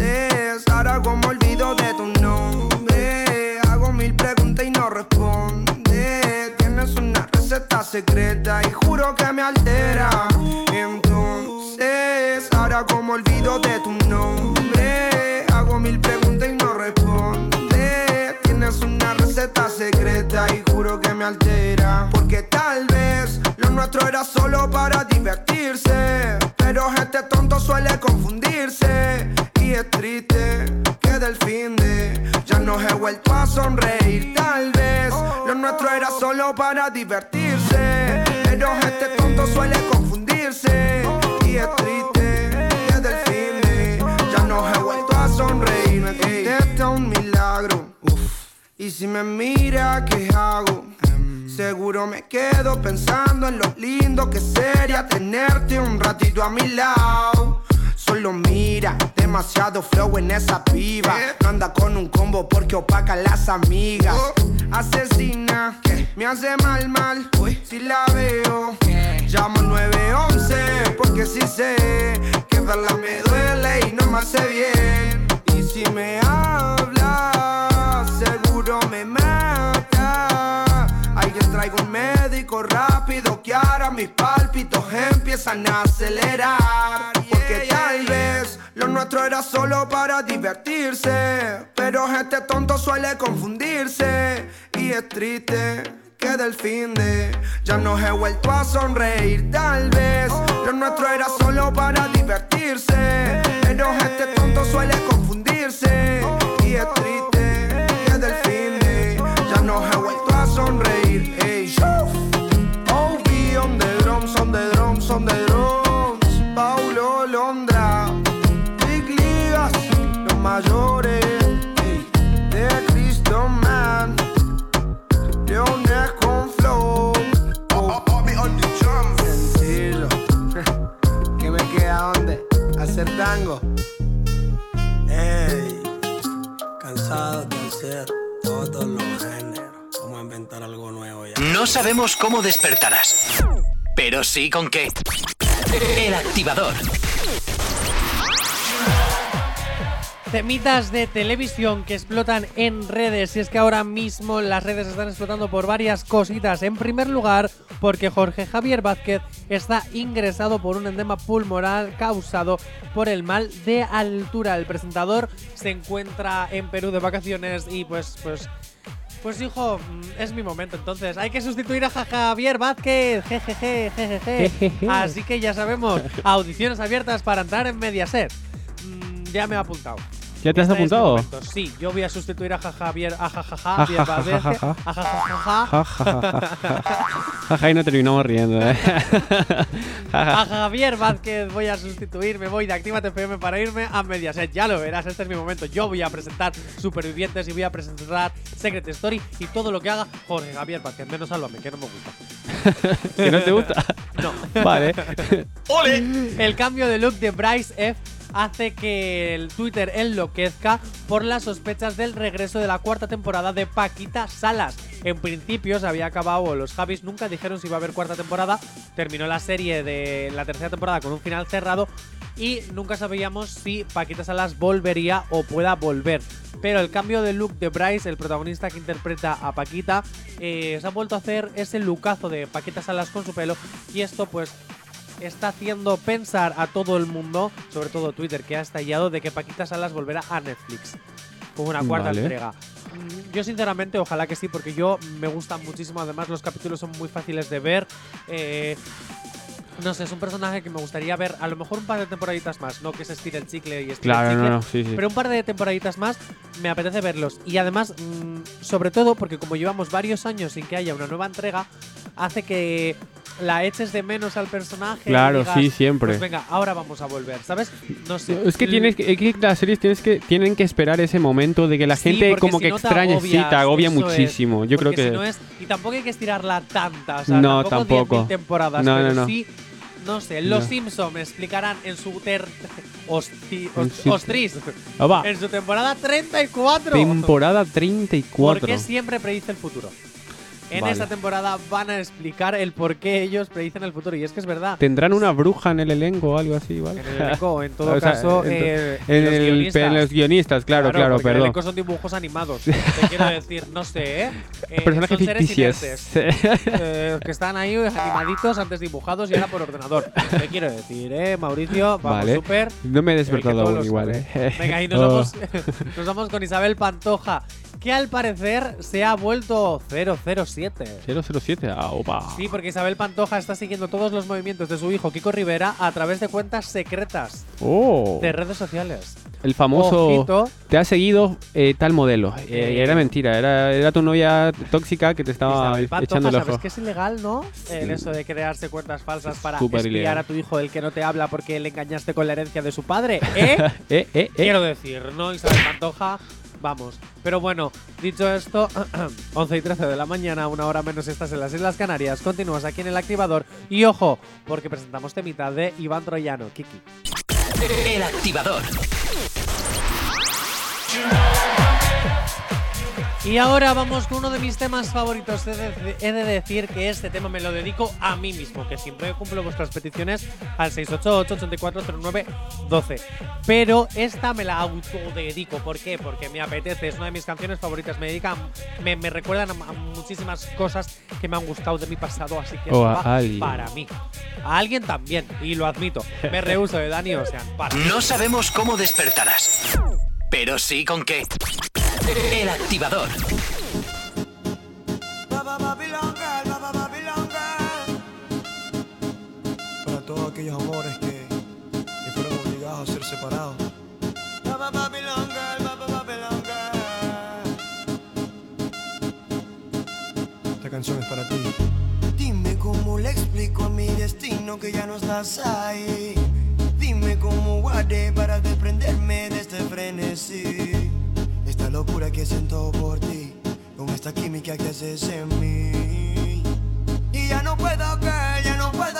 Speaker 13: solo para divertirse. Pero este tonto suele confundirse. Y es triste que del fin de ya no he vuelto a sonreír. Tal vez lo nuestro era solo para divertirse. Pero este tonto suele confundirse. Y es triste que del fin de ya no he vuelto a sonreír. Me contesta un milagro. Y si me mira, ¿qué hago? Seguro me quedo pensando en lo lindo que sería tenerte un ratito a mi lado. Solo mira, demasiado flow en esa piba. No anda con un combo porque opaca a las amigas. Asesina, me hace mal, mal. Si la veo, llamo 911 porque sí sé que verla me duele y no me hace bien. Y si me habla, seguro me. Traiga un médico rápido que ahora mis pálpitos empiezan a acelerar. Porque tal vez lo nuestro era solo para divertirse. Pero este tonto suele confundirse. Y es triste que del fin de ya no he vuelto a sonreír. Tal vez lo nuestro era solo para divertirse. Pero este tonto suele confundirse. Y es triste No
Speaker 2: sabemos cómo despertarás, pero sí con qué. El activador.
Speaker 3: Temitas de televisión que explotan en redes. Y es que ahora mismo las redes están explotando por varias cositas. En primer lugar, porque Jorge Javier Vázquez está ingresado por un endema pulmonar causado por el mal de altura. El presentador se encuentra en Perú de vacaciones y pues, pues. Pues hijo, mm, es mi momento entonces. Hay que sustituir a Ja- Javier Vázquez. Jejeje, jejeje. Así que ya sabemos, audiciones abiertas para entrar en Mediaset. Mm, ya me he apuntado.
Speaker 4: ¿Ya te has
Speaker 3: Este
Speaker 4: apuntado?
Speaker 3: Sí, yo voy a sustituir a Ja- Javier, a Ja- Ja- Ja-
Speaker 4: Ja-
Speaker 3: Javier
Speaker 4: ja- ja-
Speaker 3: Vázquez,
Speaker 4: ja- ja.
Speaker 3: a
Speaker 4: y no terminamos riendo, ¿eh? <laughs>
Speaker 3: a Javier Vázquez voy a sustituir, me voy de Actívate FM para irme a Mediaset. Ya lo verás, este es mi momento. Yo voy a presentar Supervivientes y voy a presentar Secret Story y todo lo que haga Jorge Javier Vázquez. Menos Sálvame, que no me gusta. <laughs>
Speaker 4: ¿Que no te gusta? <laughs>
Speaker 3: No.
Speaker 4: Vale.
Speaker 3: El cambio de look de Bryce F hace que el Twitter enloquezca por las sospechas del regreso de la cuarta temporada de Paquita Salas. En principio se había acabado, los Javis nunca dijeron si iba a haber cuarta temporada, terminó la serie de la tercera temporada con un final cerrado y nunca sabíamos si Paquita Salas volvería o pueda volver. Pero el cambio de look de Bryce, el protagonista que interpreta a Paquita, eh, se ha vuelto a hacer ese lookazo de Paquita Salas con su pelo y esto pues está haciendo pensar a todo el mundo, sobre todo Twitter, que ha estallado, de que Paquita Salas volverá a Netflix. Con una cuarta
Speaker 4: Vale.
Speaker 3: entrega. Mm, Yo sinceramente ojalá que sí, porque yo me gustan muchísimo. Además los capítulos son muy fáciles de ver. Eh, no sé, es un personaje que me gustaría ver a lo mejor un par de temporaditas más. No que se estire el chicle y estire
Speaker 4: Claro,
Speaker 3: el chicle.
Speaker 4: no, no, sí, sí.
Speaker 3: Pero un par de temporaditas más me apetece verlos. Y además, mm, sobre todo porque como llevamos varios años sin que haya una nueva entrega, hace que la eches de menos al personaje.
Speaker 4: Claro,
Speaker 3: digas,
Speaker 4: sí, siempre.
Speaker 3: Pues venga, ahora vamos a volver, ¿sabes? No sé.
Speaker 4: Es que tienes que, que las series tienes que, tienen que esperar ese momento de que la
Speaker 3: Sí,
Speaker 4: gente
Speaker 3: porque
Speaker 4: como
Speaker 3: si
Speaker 4: que
Speaker 3: no
Speaker 4: extraña, sí, te agobia
Speaker 3: eso es.
Speaker 4: muchísimo. Yo creo
Speaker 3: Porque
Speaker 4: que
Speaker 3: si no es- y tampoco hay que estirarla tanta. O sea,
Speaker 4: No,
Speaker 3: tampoco. 10.000
Speaker 4: tampoco.
Speaker 3: temporadas,
Speaker 4: No,
Speaker 3: pero
Speaker 4: no, no.
Speaker 3: sí. No sé, los
Speaker 4: No.
Speaker 3: Simpsons me explicarán en su ter. <laughs> Hosti,
Speaker 4: En
Speaker 3: host-
Speaker 4: su-
Speaker 3: ostris.
Speaker 4: Ah.
Speaker 3: En su temporada 34.
Speaker 4: temporada 34.
Speaker 3: ¿Por qué siempre predice el futuro? En
Speaker 4: Vale.
Speaker 3: esta temporada van a explicar el por qué ellos predicen el futuro. Y es que es verdad.
Speaker 4: ¿Tendrán una bruja en el elenco o algo así? ¿vale?
Speaker 3: En el elenco, en <laughs> todo
Speaker 4: O sea,
Speaker 3: caso,
Speaker 4: en,
Speaker 3: eh,
Speaker 4: en
Speaker 3: los
Speaker 4: el-
Speaker 3: guionistas.
Speaker 4: en los guionistas, claro, claro,
Speaker 3: El
Speaker 4: perdón.
Speaker 3: elenco son dibujos animados. Te <laughs> quiero decir, no sé, ¿eh? Eh,
Speaker 4: Personajes ficticios.
Speaker 3: eh, que están ahí animaditos, antes dibujados y ahora por ordenador. Te quiero decir, ¿eh? Mauricio, vamos
Speaker 4: Vale.
Speaker 3: súper.
Speaker 4: No me he
Speaker 3: El que
Speaker 4: despertado aún igual. ¿eh?
Speaker 3: Venga, y nos, <laughs>
Speaker 4: Oh.
Speaker 3: vamos, nos vamos con Isabel Pantoja, que al parecer se ha vuelto 007.
Speaker 4: 007, ah, opa.
Speaker 3: Sí, porque Isabel Pantoja está siguiendo todos los movimientos de su hijo Kiko Rivera a través de cuentas secretas
Speaker 4: Oh.
Speaker 3: de redes sociales.
Speaker 4: El famoso
Speaker 3: Ojito.
Speaker 4: te ha seguido eh, tal modelo. Eh,
Speaker 3: Eh.
Speaker 4: era mentira, era, era tu novia tóxica que te estaba
Speaker 3: Isabel
Speaker 4: echando el
Speaker 3: ¿sabes
Speaker 4: ojo.
Speaker 3: que es ilegal, no? El eso de crearse cuentas falsas para espiar
Speaker 4: ilegal.
Speaker 3: a tu hijo del que no te habla porque le engañaste con la herencia de su padre, ¿eh? <laughs>
Speaker 4: eh, eh, eh.
Speaker 3: Quiero decir, ¿no? Isabel Pantoja, vamos. Pero bueno, dicho esto, <clears throat> 11 y 13 de la mañana, una hora menos estás en las Islas Canarias, continúas aquí en el activador y ojo, porque presentamos temita de Iván Troyano, Kiki.
Speaker 2: El activador.
Speaker 3: Y ahora vamos con uno de mis temas favoritos. He de, he de decir que este tema me lo dedico a mí mismo, que siempre cumplo vuestras peticiones al 688-8409-12. Pero esta me la autodedico. ¿Por qué? Porque me apetece. Es una de mis canciones favoritas. Me dedican, me, me recuerdan a, a muchísimas cosas que me han gustado de mi pasado. Así que
Speaker 4: O
Speaker 3: esto
Speaker 4: a
Speaker 3: va
Speaker 4: alguien.
Speaker 3: para mí. A alguien también, y lo admito. Me <laughs> rehuso de Dani Ocean. Para.
Speaker 2: No sabemos cómo despertarás, pero sí con qué. El activador.
Speaker 14: Para todos aquellos amores que, que fueron obligados a ser separados. Esta canción es para ti.
Speaker 6: Dime cómo le explico a mi destino que ya no estás ahí. Dime cómo guardé para desprenderme de este frenesí. Locura que siento por ti, con esta química que haces en mí. Y ya no puedo caer, ya no puedo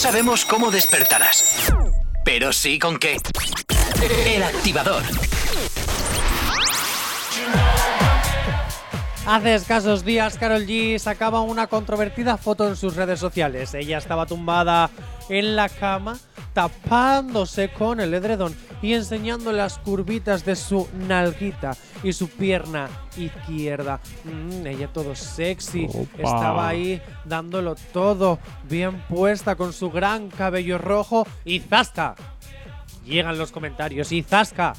Speaker 2: sabemos cómo despertarás, pero sí con qué. El activador.
Speaker 3: Hace escasos días, Carol G sacaba una controvertida foto en sus redes sociales. Ella estaba tumbada en la cama, tapándose con el edredón y enseñando las curvitas de su nalguita y su pierna izquierda. Mm, ella todo sexy,
Speaker 4: Opa.
Speaker 3: estaba ahí dándolo todo, bien puesta con su gran cabello rojo y ¡zasca! Llegan los comentarios y ¡zasca!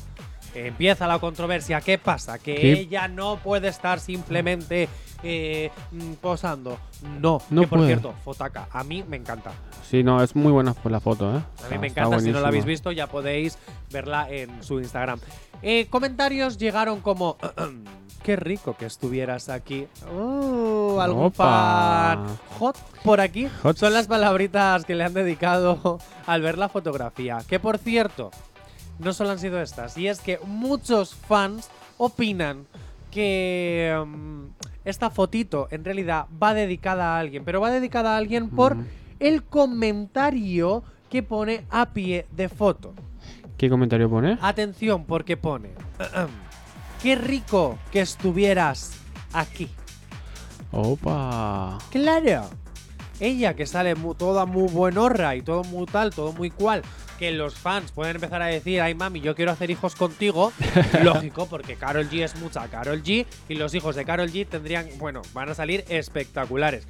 Speaker 3: Empieza la controversia. ¿Qué pasa? Que
Speaker 4: ¿Qué?
Speaker 3: ella no puede estar simplemente eh, mm, posando. No,
Speaker 4: No
Speaker 3: que por
Speaker 4: puede.
Speaker 3: cierto, Fotaka, a mí me encanta.
Speaker 4: Sí, no, es muy buena la foto, ¿eh?
Speaker 3: A mí me encanta, si no la habéis visto ya podéis verla en su Instagram. Eh, comentarios llegaron como, <clears throat> qué rico que estuvieras aquí. Uh, algún
Speaker 4: Opa.
Speaker 3: fan hot por aquí.
Speaker 4: Hot.
Speaker 3: Son las palabritas que le han dedicado <laughs> al ver la fotografía. Que por cierto, no solo han sido estas. Y es que muchos fans opinan que mm, esta fotito en realidad va dedicada a alguien. Pero va dedicada a alguien por
Speaker 4: Mm.
Speaker 3: el comentario que pone a pie de foto.
Speaker 4: ¿Qué comentario pone?
Speaker 3: Atención, porque pone. Qué rico que estuvieras aquí.
Speaker 4: Opa.
Speaker 3: Claro. Ella que sale toda muy buenorra y todo muy tal, todo muy cual, que los fans pueden empezar a decir, ay mami, yo quiero hacer hijos contigo. <laughs> Lógico, porque Carol G es mucha Carol G y los hijos de Carol G tendrían, bueno, van a salir espectaculares.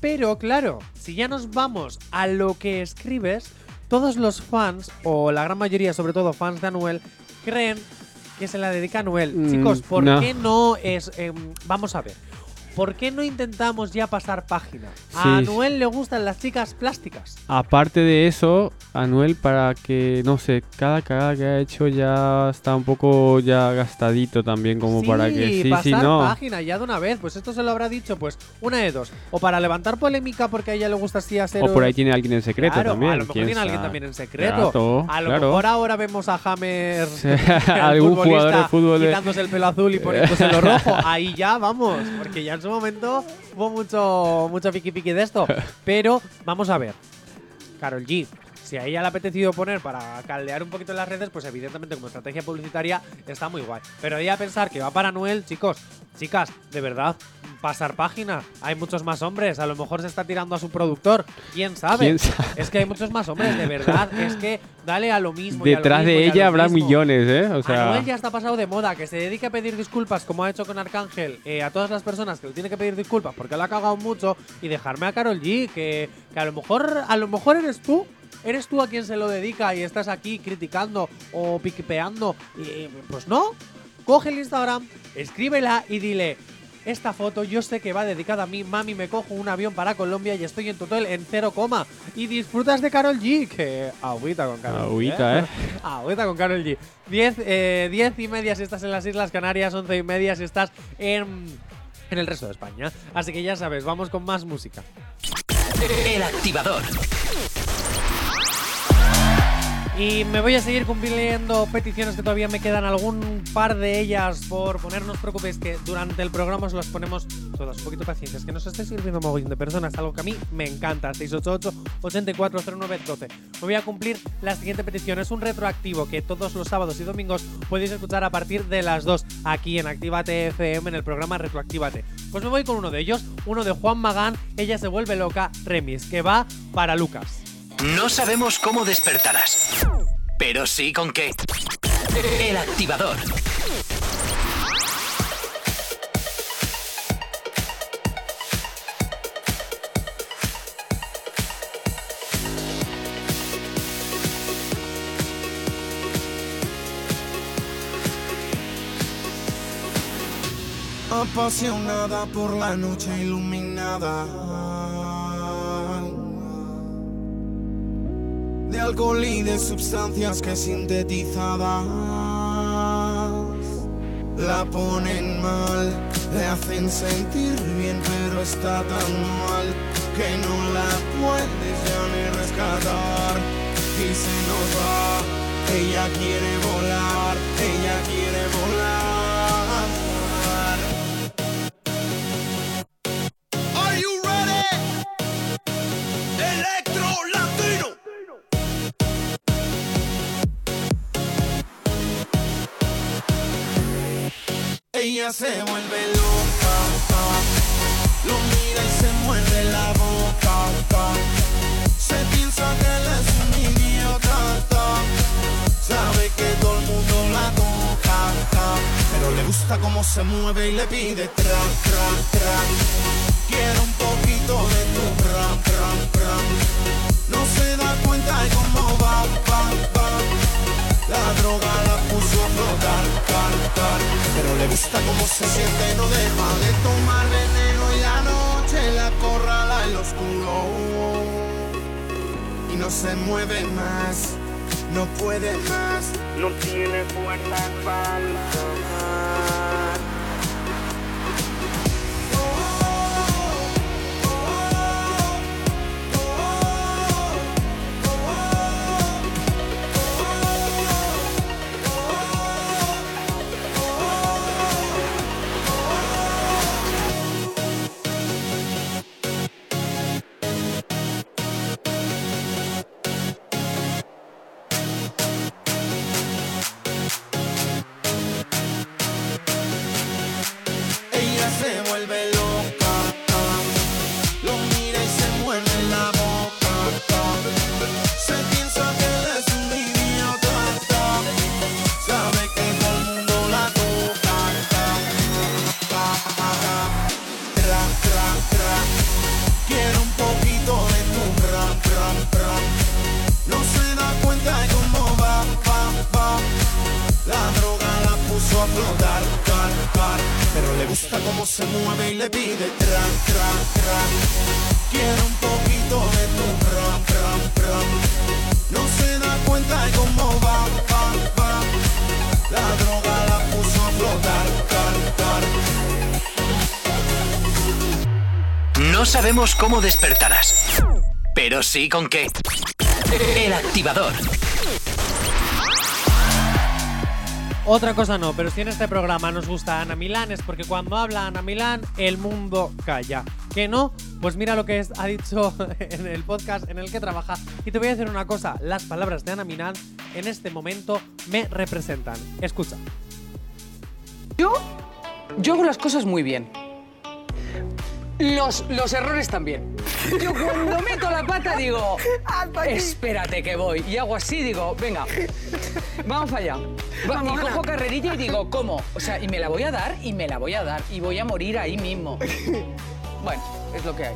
Speaker 3: Pero claro, si ya nos vamos a lo que escribes, todos los fans, o la gran mayoría, sobre todo fans de Anuel, creen que se la dedica a Anuel.
Speaker 4: Mm,
Speaker 3: Chicos, ¿por
Speaker 4: no.
Speaker 3: qué no es... em, vamos a ver. ¿Por qué no intentamos ya pasar página? A
Speaker 4: Sí.
Speaker 3: Anuel le gustan las chicas plásticas.
Speaker 4: Aparte de eso, Anuel, para que, no sé, cada cagada que ha hecho ya está un poco ya gastadito también, como
Speaker 3: sí,
Speaker 4: para que sí,
Speaker 3: pasar
Speaker 4: sí, no.
Speaker 3: página ya de una vez. Pues esto se lo habrá dicho, pues, una de dos. O para levantar polémica porque a ella le gusta así hacer...
Speaker 4: O por ahí tiene alguien en secreto
Speaker 3: Claro,
Speaker 4: también.
Speaker 3: A lo mejor tiene alguien también en secreto.
Speaker 4: Claro,
Speaker 3: a lo
Speaker 4: claro.
Speaker 3: mejor ahora vemos a Hammer,
Speaker 4: Sí, <laughs> algún <laughs> jugador de fútbol de-
Speaker 3: quitándose el pelo azul y poniéndose lo <laughs> rojo. Ahí ya vamos, porque ya en su momento hubo mucho, mucho piqui piqui de esto. <laughs> Pero vamos a ver, Carol G. Si a ella le ha apetecido poner para caldear un poquito las redes, pues evidentemente como estrategia publicitaria está muy guay. Pero ella pensar que va para Noel, chicos, chicas, de verdad, pasar página. Hay muchos más hombres, a lo mejor se está tirando a su productor. ¿Quién sabe?
Speaker 4: ¿Quién sabe?
Speaker 3: Es que hay muchos más hombres, de verdad. Es que dale a lo mismo. a lo
Speaker 4: Detrás
Speaker 3: mismo,
Speaker 4: de ella habrá
Speaker 3: mismo.
Speaker 4: millones, ¿eh? O sea,
Speaker 3: Anuel ya está pasado de moda, que se dedique a pedir disculpas como ha hecho con Arcángel eh, a todas las personas que le tiene que pedir disculpas porque lo ha cagado mucho y dejarme a Carol G, que, que a lo mejor a lo mejor eres tú, eres tú a quien se lo dedica y estás aquí criticando o piquepeando y pues no, coge el Instagram, escríbela y dile esta foto yo sé que va dedicada a mí, mami, me cojo un avión para Colombia y estoy en total en cero coma. Y disfrutas de Carol G, que agüita con Carol G.
Speaker 4: Agüita, ¿eh? <laughs>
Speaker 3: Agüita con Carol G. 10 eh, diez y media si estás en las Islas Canarias, 11 y media si estás en, en el resto de España. Así que ya sabes, vamos con más música.
Speaker 2: El activador.
Speaker 3: Y me voy a seguir cumpliendo peticiones que todavía me quedan algún par de ellas por poner, no os preocupéis que durante el programa os las ponemos todas. Un poquito de paciencia, es que nos esté sirviendo mogollón de personas, algo que a mí me encanta. 688-840912. Me voy a cumplir la siguiente petición. Es un retroactivo que todos los sábados y domingos podéis escuchar a partir de las 2 aquí en Actívate FM en el programa Retroactívate. Pues me voy con uno de ellos, uno de Juan Magán, Ella se vuelve loca, Remis, que va para Lucas.
Speaker 2: No sabemos cómo despertarás, pero sí con qué. El activador.
Speaker 15: apasionada por la noche iluminada. De alcohol y de sustancias que sintetizadas la ponen mal, le hacen sentir bien, pero está tan mal que no la puedes ya ni rescatar. Y se nos va, ella quiere volar, ella quiere Ella se vuelve loca, lo mira y se muerde la boca. Se piensa que él es un idiota, sabe que todo el mundo la toca, pero le gusta cómo se mueve y le pide tra, tra, tra. Quiero un poquito de tu ram, ram, ram. No se da cuenta de cómo va, va, va. La droga la puso a flotar, car, car. Pero le gusta cómo se siente, no deja de tomar veneno y la noche la corrala en lo oscuro. Y no se mueve más, no puede más, no tiene fuerza para cómo
Speaker 2: despertarás, pero sí con qué. El activador.
Speaker 3: Otra cosa no, pero si en este programa nos gusta Ana Milán es porque cuando habla Ana Milán el mundo calla. ¿Que no? Pues mira lo que es- ha dicho <laughs> en el podcast en el que trabaja. Y te voy a decir una cosa, las palabras de Ana Milán en este momento me representan. Escucha.
Speaker 16: Yo, yo hago las cosas muy bien. Los, los errores también. Yo cuando meto la pata digo, espérate que voy. Y hago así, digo, venga, vamos allá. Va- y cojo carrerilla y digo, ¿cómo? O sea, y me la voy a dar y me la voy a dar y voy a morir ahí mismo. Bueno, es lo que hay.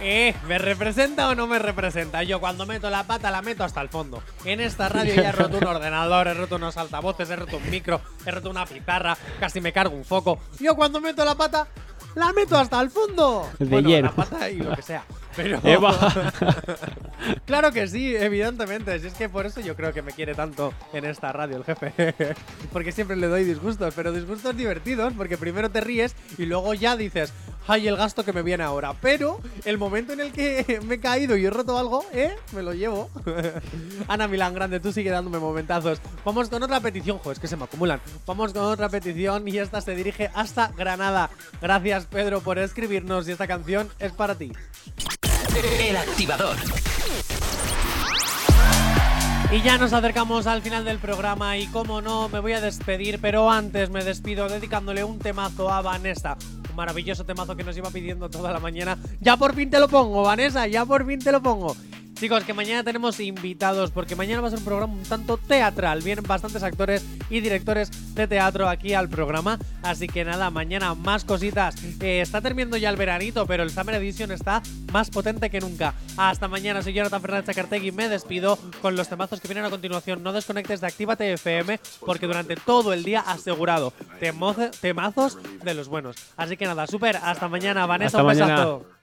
Speaker 3: Eh, ¿me representa o no me representa? Yo cuando meto la pata la meto hasta el fondo. En esta radio ya he roto un ordenador, he roto unos altavoces, he roto un micro, he roto una pizarra, casi me cargo un foco. Yo cuando meto la pata la meto hasta el fondo.
Speaker 4: De
Speaker 3: bueno,
Speaker 4: lleno.
Speaker 3: la pata y lo que sea. Pero <laughs>
Speaker 4: Eva. <laughs>
Speaker 3: claro que sí, evidentemente. Si es que por eso yo creo que me quiere tanto en esta radio el jefe. <laughs> porque siempre le doy disgustos, pero disgustos divertidos, porque primero te ríes y luego ya dices, ay, el gasto que me viene ahora. Pero el momento en el que me he caído y he roto algo, ¿eh? Me lo llevo. Ana Milán, grande, tú sigue dándome momentazos. Vamos con otra petición, jo, es que se me acumulan. Vamos con otra petición y esta se dirige hasta Granada. Gracias, Pedro, por escribirnos y esta canción es para ti.
Speaker 2: El activador.
Speaker 3: Y ya nos acercamos al final del programa y como no, me voy a despedir, pero antes me despido dedicándole un temazo a Vanessa. Un maravilloso temazo que nos iba pidiendo toda la mañana. Ya por fin te lo pongo, Vanessa, ya por fin te lo pongo. Chicos, que mañana tenemos invitados, porque mañana va a ser un programa un tanto teatral. Vienen bastantes actores y directores de teatro aquí al programa. Así que nada, mañana más cositas. Eh, está terminando ya el veranito, pero el Summer Edition está más potente que nunca. Hasta mañana, soy Jonathan Fernández Chacartegui. Me despido con los temazos que vienen a continuación. No desconectes de Actívate FM, porque durante todo el día asegurado temazos de los buenos. Así que nada, súper. Hasta mañana, Vanessa.
Speaker 4: Hasta
Speaker 3: un
Speaker 4: mañana.
Speaker 3: besazo.